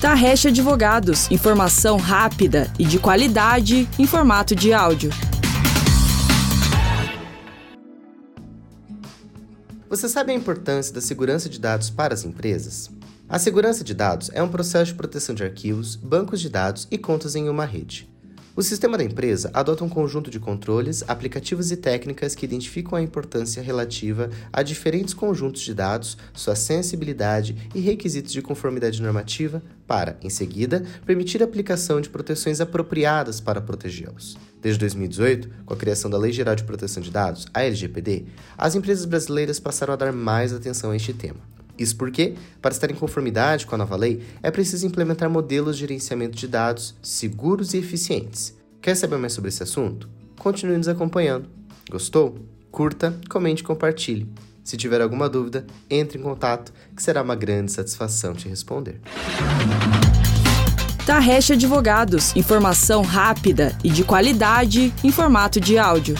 Tarrecha Advogados, informação rápida e de qualidade em formato de áudio. Você sabe a importância da segurança de dados para as empresas? A segurança de dados é um processo de proteção de arquivos, bancos de dados e contas em uma rede. O sistema da empresa adota um conjunto de controles, aplicativos e técnicas que identificam a importância relativa a diferentes conjuntos de dados, sua sensibilidade e requisitos de conformidade normativa para, em seguida, permitir a aplicação de proteções apropriadas para protegê-los. Desde 2018, com a criação da Lei Geral de Proteção de Dados, a LGPD, as empresas brasileiras passaram a dar mais atenção a este tema. Isso porque, para estar em conformidade com a nova lei, é preciso implementar modelos de gerenciamento de dados seguros e eficientes. Quer saber mais sobre esse assunto? Continue nos acompanhando. Gostou? Curta, comente e compartilhe. Se tiver alguma dúvida, entre em contato, que será uma grande satisfação te responder. Tarrecha Advogados, informação rápida e de qualidade em formato de áudio.